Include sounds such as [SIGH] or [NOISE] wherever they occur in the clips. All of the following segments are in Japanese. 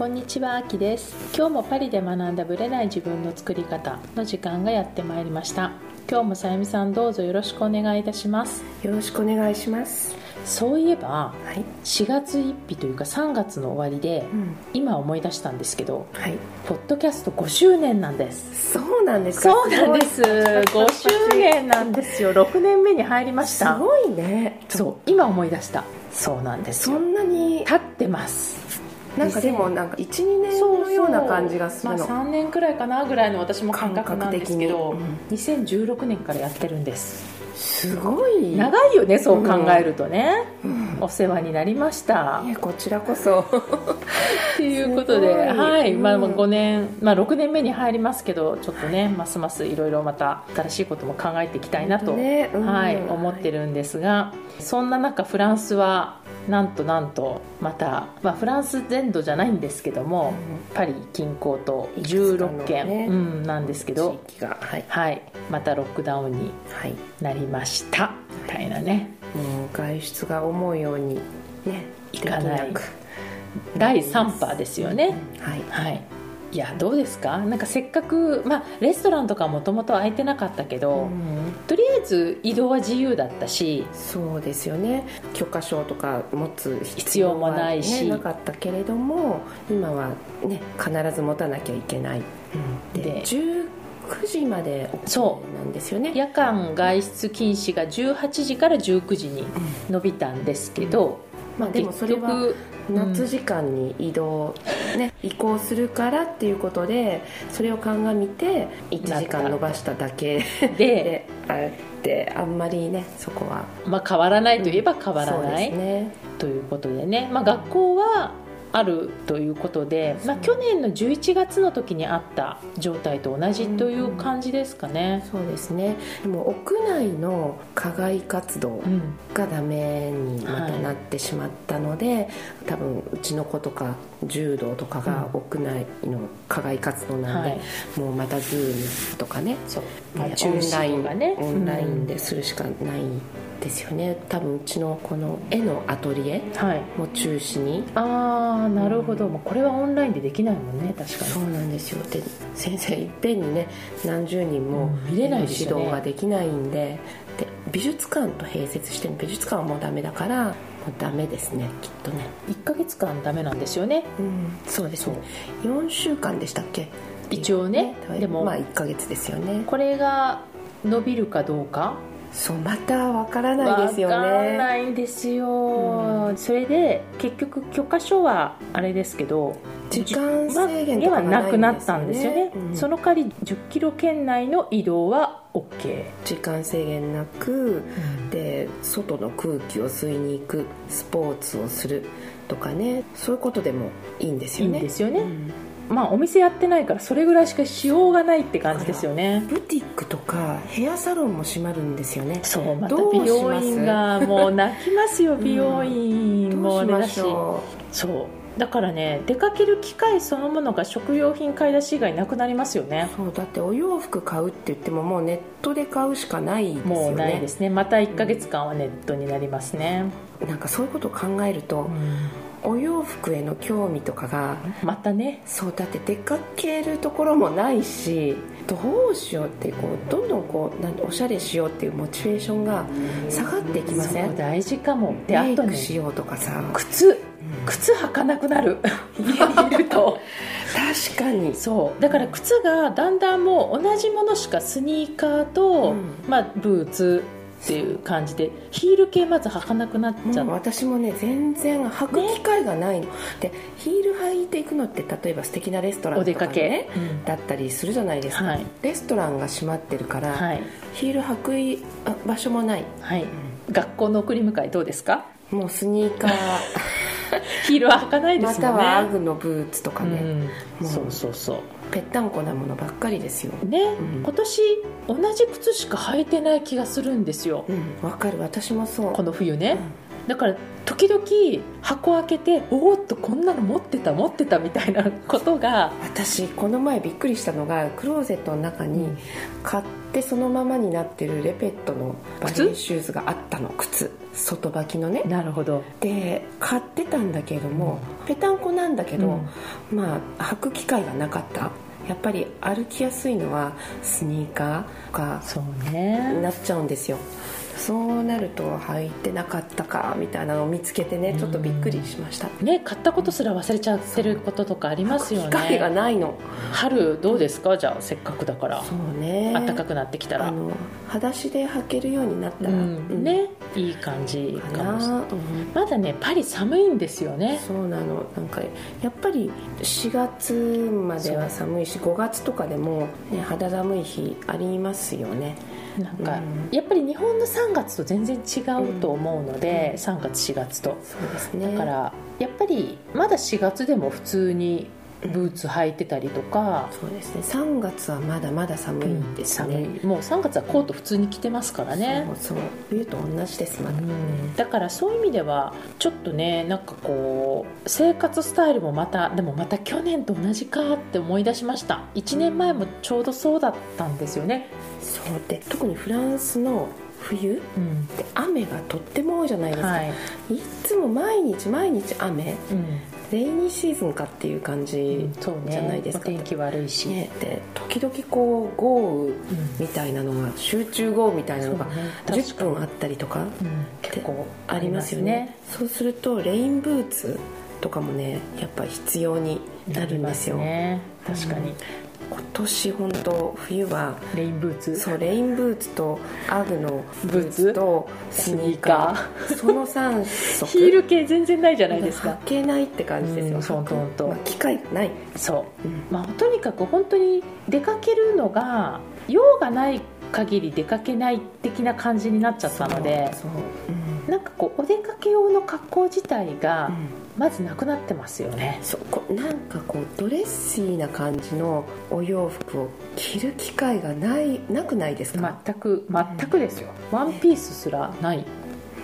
こんにちは、あきです。今日もパリで学んだブレない自分の作り方の時間がやってまいりました。今日もさゆみさんどうぞよろしくお願いいたします。よろしくお願いします。そういえば、はい。4月1日というか3月の終わりで、うん。今思い出したんですけど、はい。ポッドキャスト5周年なんです。そうなんですか？そうなんです。5周年なんですよ。6年目に入りました。すごいね。そう、今思い出した。そうなんですよ。そんなに経ってます。なんかでもなんか一二年のような感じがするの。まあ、3年くらいかなぐらいの私も感覚なんですけど、感覚2016年からやってるんです。すごい。長いよねそう考えるとね、うん。お世話になりました。こちらこそ。っていうことで、はい、まあ、うん。5年、まあ、6年目に入りますけどちょっとねますますいろいろまた新しいことも考えていきたいなと、ね。うん。はい、思ってるんですがそんな中フランスはなんとなんとまた、まあ、フランス全土じゃないんですけども、パリ近郊と16県、ね。うん、なんですけど、はい。はい、またロックダウンにはい。なりました。みたいなね。もう外出が思うようにねいかない。第3波ですよね、はい。はいいやどうですか？なんかせっかく、まあ、レストランとかもともと空いてなかったけど、うん。とりあえず移動は自由だったしそうですよね。許可証とか持つ必要もないし。ね、なかったけれども今はね必ず持たなきゃいけない、でで19時までそなんですよね。夜間外出禁止が18時から19時に伸びたんですけど、まあでもそれは結局夏時間に移動、ね、移行するからっていうことでそれを鑑みて1時間延ばしただけで、であってあんまりねそこは。まあ、変わらないといえば変わらない、ですね。ということでね、まあ、学校はあるということで、まあ、去年の11月の時にあった状態と同じという感じですかね。そうですね。でも屋内の課外活動うん。がダメにまたなってしまったので、多分うちの子とか柔道とかが屋内の課外活動なんで、はい。もうまたズームとかねそう。まあまあ、中止とかね。オンラインでするしかないですよね、多分うちのこの絵のアトリエも中止に。ああなるほど、もうこれはオンラインでできないもんね。確かに。そうなんですよ。で先生いっぺんにね何十人もうん見れない指導ができないんで。で美術館と併設してる美術館はもうダメだからもうダメですね。きっとね。1ヶ月間ダメなんですよね。うん。そうですね。4週間でしたっけ？一応ね。でもまあ1ヶ月ですよね。これが伸びるかどうかそうまたわからないですよわかんねないんですよ、それで結局許可書はあれですけど時間制限とかはがなくなったんですよね、うん。その代わり1 0キロ圏内の移動は OK、時間制限なくで外の空気を吸いに行くスポーツをするとかね。そういうことでもいいんですいいよねんですよね、うんまあお店やってないからそれぐらいしかしようがないって感じですよね。ブティックとかヘアサロンも閉まるんですよね。そうまた美容院がもう泣きますよ美容院どもうしましあれだし。ょそう。だからね出かける機会そのものが食料品買い出し以外なくなりますよね。うそうだってお洋服買うって言ってももうネットで買うしかないですよね。もうないですね。また1ヶ月間はネットになりますね、なんかそういうことを考えると、お洋服への興味とかがまたね。そうだって出かけるところもないしどうしようってこうどんどんこうなんおしゃれしようっていうモチベーションが下がっていきません？大事かも。でメイクしようとかさ。靴。靴履かなくなる。家にいると。確かに。そう。だから靴がだんだんもう同じものしかスニーカーと、うん。まあ、ブーツっていう感じでヒール系まず履かなくなっちゃっもう私もね全然履く機会がないの、でヒール履いていくのって例えば素敵なレストランお出かとかねけ、うん。だったりするじゃないですか、はい。レストランが閉まってるから、はい、ヒール履く場所もない。はい、学校の送り迎えどうですか？もうスニーカー [LAUGHS] ヒールは履かないでますもんね。たはアグのブーツとかね、うん、もうそうそうそう。ぺったんこなものばっかりですよ。ね、うん。今年同じ靴しか履いてない気がするんですよ。うん。わかる。私もそう。この冬ね、だから時々箱開けておおっとこんなの持ってた持ってたみたいなことが私この前びっくりしたのがクローゼットの中に買ってそのままになってるレペットのバレーシューズがあったの。靴。外履きのね。なるほど。で買ってたんだけれども、ぺたんこなんだけど、まあ履く機会がなかった。やっぱり歩きやすいのはスニーカーがそうね。なっちゃうんですよそうなると履いてなかったかみたいなのを見つけてねちょっとびっくりしました。ね買ったことすら忘れちゃってることとかありますよ機会がねないの。春どうですか？じゃあせっかくだから。そうね。暖かくなってきたら。あの裸足で履けるようになったら、うん。ねいい感じかもしれないう。んまだねパリ寒いんですよね。そうなの。なんかやっぱり4月までは寒いし5月とかでも、ね、肌寒い日ありますよねなんか、うん。やっぱり日本の3月と全然違うと思うので、3月4月と。そうですね。だからやっぱりまだ4月でも普通にブーツ履いてたりとか、そうですね。3月はまだまだ寒いです寒ね、い。もう3月はコート普通に着てますからね。そうそう。冬と同じですまだ、うん。だからそういう意味ではちょっとねなんかこう生活スタイルもまたでもまた去年と同じかって思い出しました。1年前もちょうどそうだったんですよね、そう。で特にフランスの冬うん。雨がとっても多いじゃないですか、はい。い、つも毎日毎日雨。うんレイニーシーズンかっていう感じじゃないですか。お天気悪いし、ね、で時々こう豪雨うんみたいなのが集中豪雨みたいなのがそうね。10分あったりとかうん結構ありますよね。そうするとレインブーツとかもねやっぱ必要になるんですよ。ね。確かに、今年本当冬はレインブーツ。そうレインブーツとアグのブーツ？とスニーカー。その3足。ヒール系全然ないじゃないですか。履けないって感じですよ、うんそう本当まあ機会がない、そう。うん。まあ、とにかく本当に出かけるのが用がない限り出かけない的な感じになっちゃったのでそう。うん。なんかこうお出かけ用の格好自体がうんまずなくなってますよね、そうこうなんかこうドレッシーな感じのお洋服を着る機会がないなくないですか、全く全くですよ。ワンピースすらない。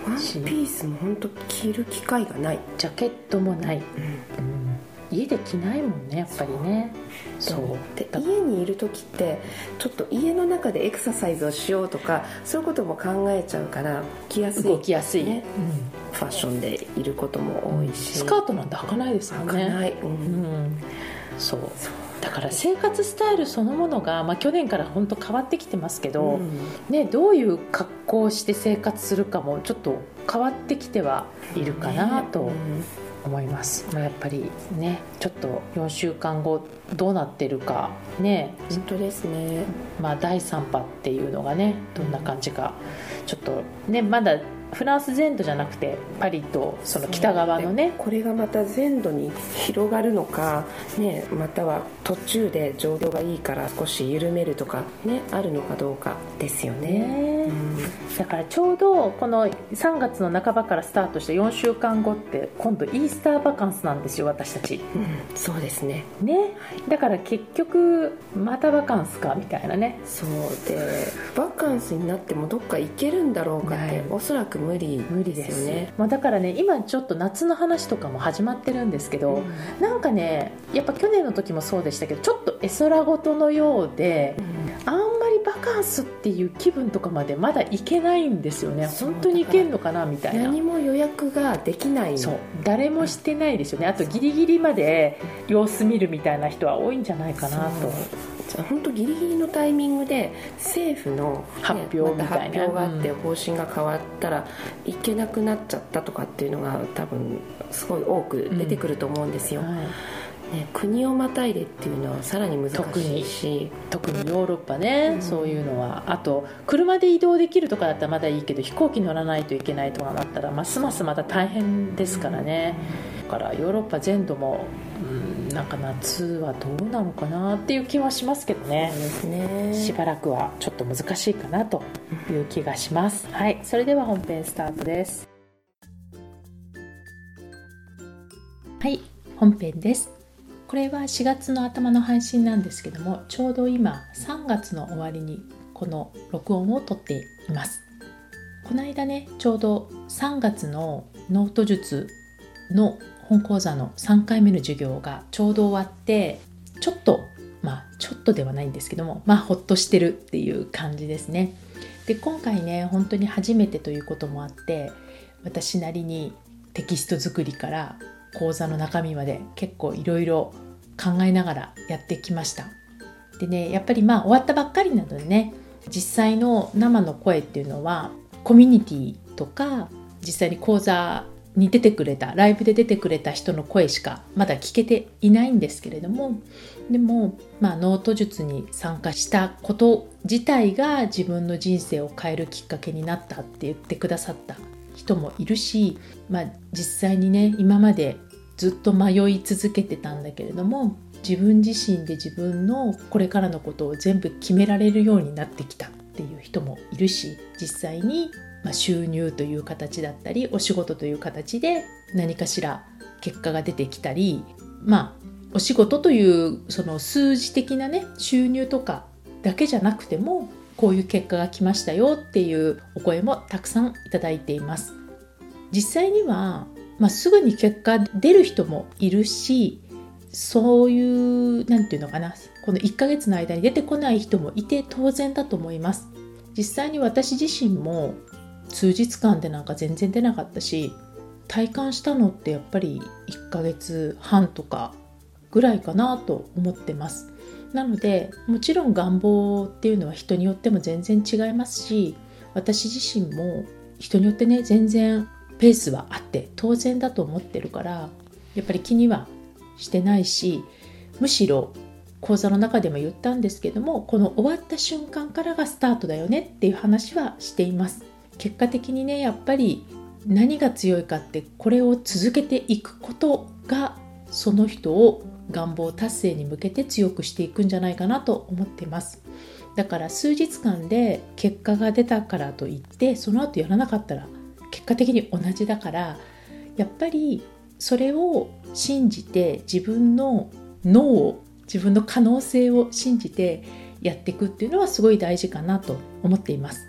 ワンピースも本当着る機会がない、ジャケットもない、うん。家で着ないもんねやっぱりね。そう。でだ家にいる時ってちょっと家の中でエクササイズをしようとかそういうことも考えちゃうから着やすい。動きやすい、ねファッションでいることも多いし。スカートなんて履かないですもんね。履かない、うん。うん、そう。だから生活スタイルそのものが、まあ、去年から本当変わってきてますけど、うん。ね、どういう格好をして生活するかもちょっと変わってきてはいるかなとうん。思います、まあ、やっぱりねちょっと4週間後どうなってるかね、本当ですね。まあ、第3波っていうのがねどんな感じかちょっとねまだフランス全土じゃなくてパリとその北側のね。これがまた全土に広がるのか、ね、または途中で状況がいいから少し緩めるとか、ね、あるのかどうかですよね。ね。うん。だからちょうどこの3月の半ばからスタートして4週間後って今度イースターバカンスなんですよ私たち。うん。そうですね。ね。だから結局またバカンスかみたいなね。そう。でバカンスになってもどっか行けるんだろうかっておそらく無理無理でです。すよね。まあ、だからね今ちょっと夏の話とかも始まってるんですけど、なんかねやっぱ去年の時もそうでしたけどちょっと絵空事のようであんまりバカンスっていう気分とかまでまだ行けないんですよね。本当に行けんのかなみたいな。何も予約ができない。そう。誰もしてないですよね。あとギリギリまで様子見るみたいな人は多いんじゃないかなと本当ギリギリのタイミングで政府の、ね発表みたいな。また発表があってうん方針が変わったら行けなくなっちゃったとかっていうのが多分すごい多く出てくると思うんですよ、はい。ね、国をまたいでっていうのはさらに難しいし。特にヨーロッパね、うん。そういうのは。あと車で移動できるとかだったらまだいいけど飛行機乗らないといけないとかなったらますますまた大変ですからね、だからヨーロッパ全土も、うん、なんか夏はどうなのかなっていう気はしますけどね。そうですね。しばらくはちょっと難しいかなという気がします。はい。それでは本編スタートです。はい。本編です。これは4月の頭の配信なんですけどもちょうど今3月の終わりにこの録音を撮っています。この間ねちょうど3月のノート術の本講座の3回目の授業がちょうど終わってちょっとまあちょっとではないんですけどもまあほっとしてるっていう感じですね。で今回ね本当に初めてということもあって私なりにテキスト作りから講座の中身まで結構いろいろ考えながらやってきました。でねやっぱりまあ終わったばっかりなのでね実際の生の声っていうのはコミュニティとか実際に講座に出てくれたライブで出てくれた人の声しかまだ聞けていないんですけれどもでも、まあ、ノート術に参加したこと自体が自分の人生を変えるきっかけになったって言ってくださった人もいるし、まあ、実際にね今までずっと迷い続けてたんだけれども自分自身で自分のこれからのことを全部決められるようになってきたっていう人もいるし実際にまあ収入という形だったりお仕事という形で何かしら結果が出てきたりまあお仕事というその数字的なね収入とかだけじゃなくてもこういう結果が来ましたよっていうお声もたくさんいただいています。実際には、まあ、すぐに結果出る人もいるしそういう何て言うのかなこの1ヶ月の間に出てこない人もいて当然だと思います。実際に私自身も数日間でなんか全然出なかったし体感したのってやっぱり1ヶ月半とかぐらいかなと思ってます。なのでもちろん願望っていうのは人によっても全然違いますし私自身も人によってね全然ペースはあって当然だと思ってるからやっぱり気にはしてないしむしろ講座の中でも言ったんですけどもこの終わった瞬間からがスタートだよねっていう話はしています。結果的にねやっぱり何が強いかってこれを続けていくことがその人を願望達成に向けて強くしていくんじゃないかなと思ってます。だから数日間で結果が出たからといってその後やらなかったら結果的に同じだからやっぱりそれを信じて自分の脳を自分の可能性を信じてやっていくっていうのはすごい大事かなと思っています。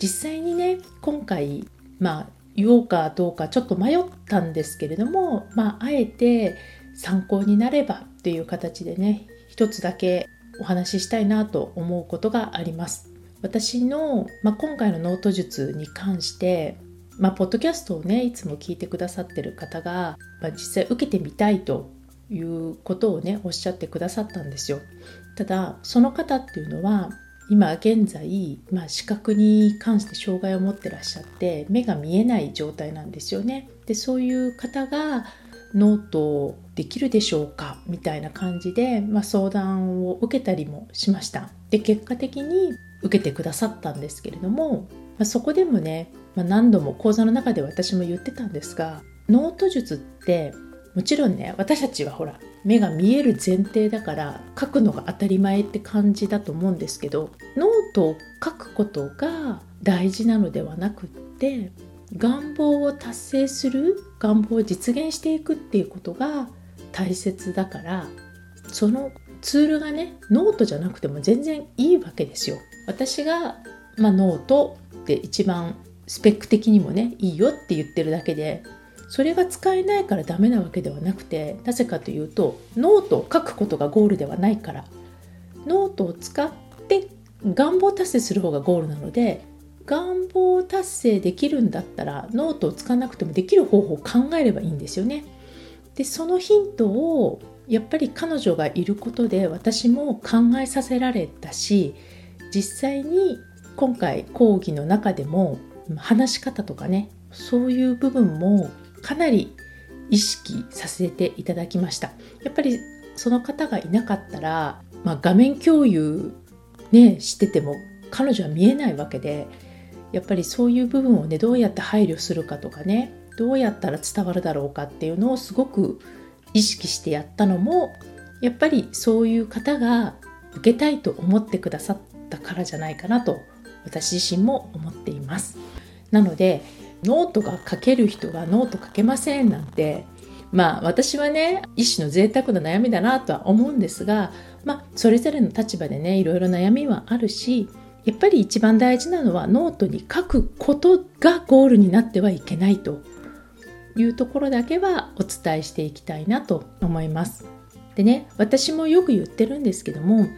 実際にね今回まあ言おうかどうかちょっと迷ったんですけれどもまああえて参考になればっていう形でね一つだけお話ししたいなと思うことがあります。私の、まあ、今回のノート術に関してまあ、ポッドキャストをねいつも聞いてくださってる方が、まあ、実際受けてみたいということをねおっしゃってくださったんですよ。ただその方っていうのは今現在、まあ、視覚に関して障害を持ってらっしゃって目が見えない状態なんですよね。でそういう方がノートできるでしょうか？みたいな感じで、まあ、相談を受けたりもしました。で結果的に受けてくださったんですけれども、まあ、そこでもねまあ、何度も講座の中で私も言ってたんですがノート術ってもちろんね私たちはほら目が見える前提だから書くのが当たり前って感じだと思うんですけどノートを書くことが大事なのではなくって願望を達成する願望を実現していくっていうことが大切だからそのツールがねノートじゃなくても全然いいわけですよ。私が、まあ、ノートって一番スペック的にもねいいよって言ってるだけでそれが使えないからダメなわけではなくてなぜかというとノートを書くことがゴールではないからノートを使って願望達成する方がゴールなので願望達成できるんだったらノートを使わなくてもできる方法を考えればいいんですよね。でそのヒントをやっぱり彼女がいることで私も考えさせられたし実際に今回講義の中でも話し方とかねそういう部分もかなり意識させていただきましたやっぱりその方がいなかったら、まあ、画面共有ねしてても彼女は見えないわけでやっぱりそういう部分をねどうやって配慮するかとかねどうやったら伝わるだろうかっていうのをすごく意識してやったのもやっぱりそういう方が受けたいと思ってくださったからじゃないかなと私自身も思っています。なのでノートが書ける人がノート書けませんなんてまあ私はね一種の贅沢な悩みだなとは思うんですがまあそれぞれの立場でねいろいろ悩みはあるしやっぱり一番大事なのはノートに書くことがゴールになってはいけないというところだけはお伝えしていきたいなと思います。でね私もよく言ってるんですけども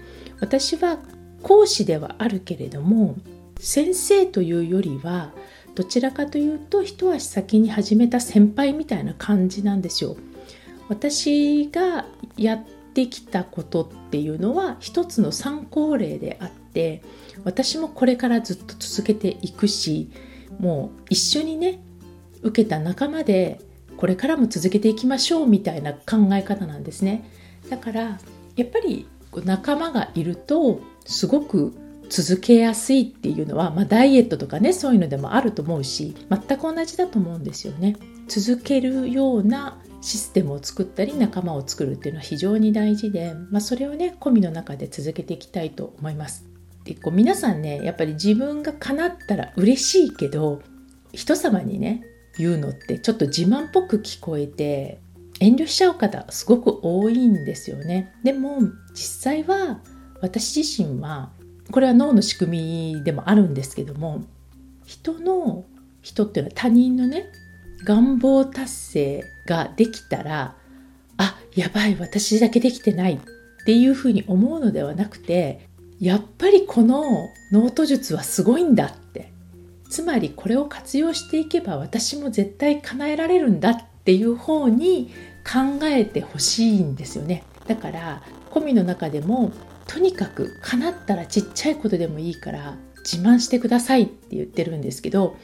私は講師ではあるけれども先生というよりはどちらかというと一足先に始めた先輩みたいな感じなんですよ。私がやってきたことっていうのは一つの参考例であって私もこれからずっと続けていくしもう一緒にね受けた仲間でこれからも続けていきましょうみたいな考え方なんですねだからやっぱり仲間がいるとすごく続けやすいっていうのは、まあ、ダイエットとかねそういうのでもあると思うし全く同じだと思うんですよね。続けるようなシステムを作ったり仲間を作るっていうのは非常に大事で、まあ、それをね込みの中で続けていきたいと思います。でこう皆さんねやっぱり自分が叶ったら嬉しいけど人様にね言うのってちょっと自慢っぽく聞こえて遠慮しちゃう方すごく多いんですよね。でも実際は私自身はこれは脳の仕組みでもあるんですけども人の人っていうのは他人のね願望達成ができたらあやばい私だけできてないっていうふうに思うのではなくてやっぱりこのノート術はすごいんだって。つまりこれを活用していけば私も絶対叶えられるんだっていう方に考えてほしいんですよね。だからコミの中でもとにかく叶ったらちっちゃいことでもいいから自慢してくださいって言ってるんですけど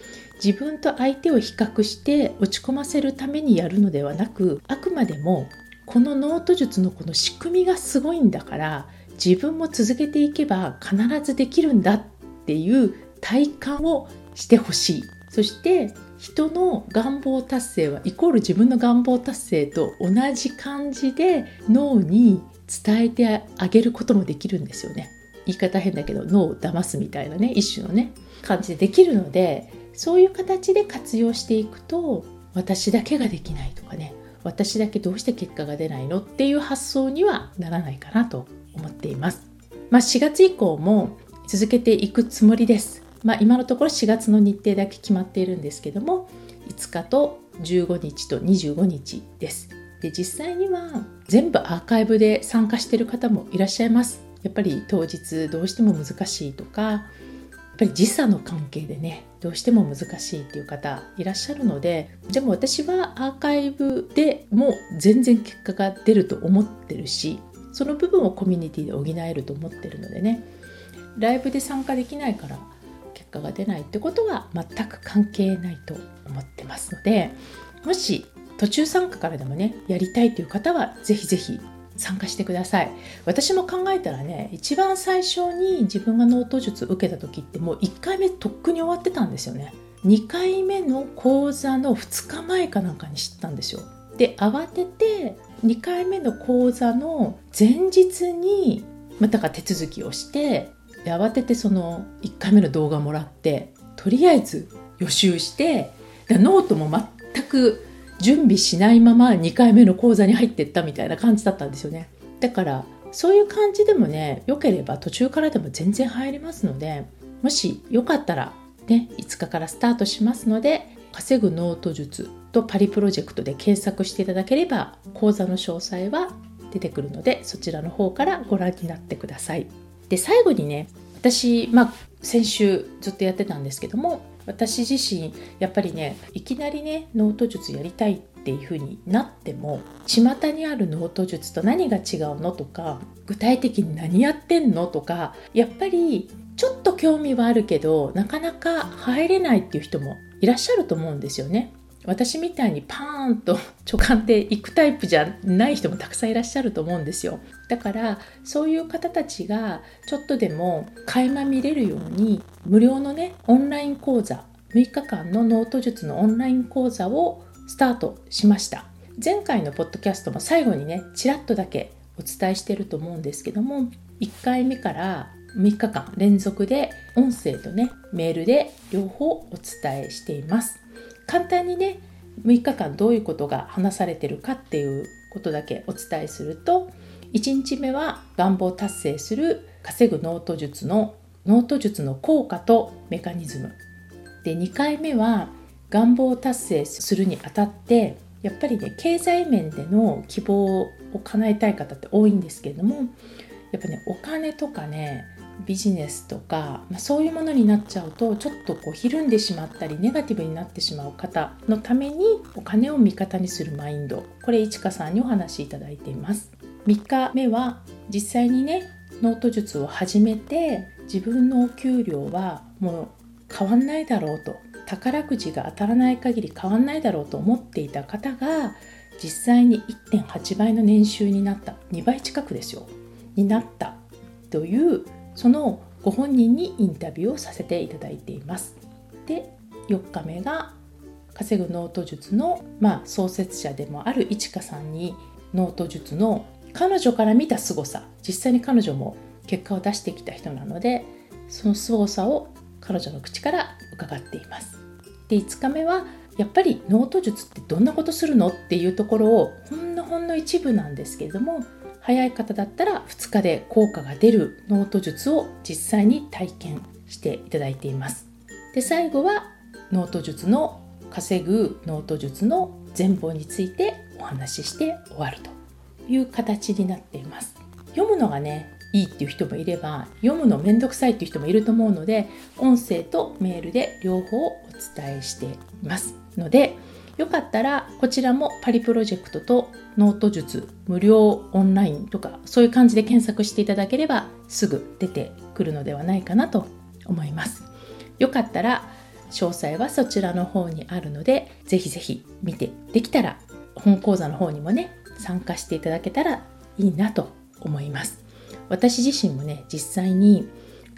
自分と相手を比較して落ち込ませるためにやるのではなくあくまでもこのノート術のこの仕組みがすごいんだから自分も続けていけば必ずできるんだっていう体感をしてほしい。そして人の願望達成はイコール自分の願望達成と同じ感じで脳に伝えてあげることもできるんですよね言い方変だけど脳を騙すみたいなね一種のね感じでできるのでそういう形で活用していくと私だけができないとかね私だけどうして結果が出ないのっていう発想にはならないかなと思っています。まあ、4月以降も続けていくつもりです。まあ、今のところ4月の日程だけ決まっているんですけども5日と15日と25日です。で実際には全部アーカイブで参加してる方もいらっしゃいます。やっぱり当日どうしても難しいとかやっぱり時差の関係でねどうしても難しいっていう方いらっしゃるのででも私はアーカイブでも全然結果が出ると思ってるしその部分をコミュニティで補えると思ってるのでねライブで参加できないから結果が出ないってことは全く関係ないと思ってますのでもし途中参加からでもねやりたいという方はぜひぜひ参加してください。私も考えたらね一番最初に自分がノート術受けた時ってもう1回目とっくに終わってたんですよね。2回目の講座の2日前かなんかに知ったんですよ。で慌てて2回目の講座の前日にまたか手続きをしてで慌ててその1回目の動画もらってとりあえず予習してノートも全く準備しないまま2回目の講座に入ってったみたいな感じだったんですよね。だからそういう感じでもね良ければ途中からでも全然入りますのでもしよかったらね5日からスタートしますので稼ぐノート術とパリプロジェクトで検索していただければ講座の詳細は出てくるのでそちらの方からご覧になってください。で最後にね私、まあ、先週ずっとやってたんですけども私自身やっぱりねいきなりねノート術やりたいっていう風になっても巷にあるノート術と何が違うのとか具体的に何やってんのとかやっぱりちょっと興味はあるけどなかなか入れないっていう人もいらっしゃると思うんですよね。私みたいにパーンと直感で行くタイプじゃない人もたくさんいらっしゃると思うんですよだからそういう方たちがちょっとでも垣間見れるように無料のねオンライン講座6日間のノート術のオンライン講座をスタートしました。前回のポッドキャストも最後にねちらっとだけお伝えしてると思うんですけども1回目から3日間連続で音声とねメールで両方お伝えしています。簡単にね6日間どういうことが話されてるかっていうことだけお伝えすると1日目は願望達成する稼ぐノート術のノート術の効果とメカニズム。で2回目は願望達成するにあたってやっぱりね経済面での希望を叶えたい方って多いんですけれどもやっぱねお金とかねビジネスとか、まあ、そういうものになっちゃうとちょっとこうひるんでしまったりネガティブになってしまう方のためにお金を味方にするマインド。これいちかさんにお話しいただいています。3日目は実際にねノート術を始めて自分のお給料はもう変わんないだろうと宝くじが当たらない限り変わんないだろうと思っていた方が実際に1.8倍の年収になった。2倍近くですよ。になった。というそのご本人にインタビューをさせていただいています。で4日目が稼ぐノート術の、まあ、創設者でもあるいちかさんにノート術の彼女から見た凄さ実際に彼女も結果を出してきた人なのでその凄さを彼女の口から伺っています。で5日目はやっぱりノート術ってどんなことするのっていうところをほんのほんの一部なんですけれども早い方だったら2日で効果が出るノート術を実際に体験していただいています。で最後はノート術の稼ぐノート術の全貌についてお話しして終わると。いう形になっています。読むのがねいいっていう人もいれば読むのめんどくさいっていう人もいると思うので音声とメールで両方お伝えしています。のでよかったらこちらもパリプロジェクトとノート術無料オンラインとかそういう感じで検索していただければすぐ出てくるのではないかなと思います。よかったら詳細はそちらの方にあるのでぜひぜひ見てできたら本講座の方にもね参加していただけたらいいなと思います私自身もね実際に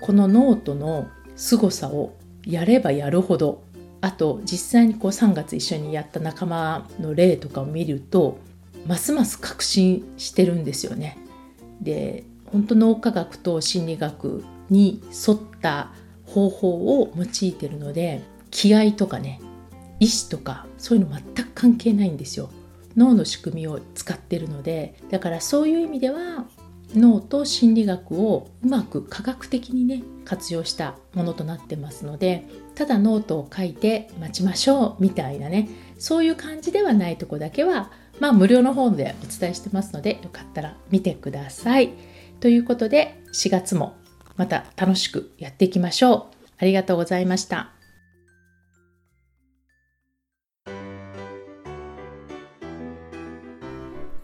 このノートの凄さをやればやるほどあと実際にこう3月一緒にやった仲間の例とかを見るとますます確信してるんですよね。で本当脳科学と心理学に沿った方法を用いてるので気合とかね意志とかそういうの全く関係ないんですよ。脳の仕組みを使ってるのでだからそういう意味では脳と心理学をうまく科学的にね活用したものとなってますのでただノートを書いて待ちましょうみたいなねそういう感じではないとこだけはまあ無料の方でお伝えしてますのでよかったら見てください。ということで4月もまた楽しくやっていきましょう。ありがとうございました。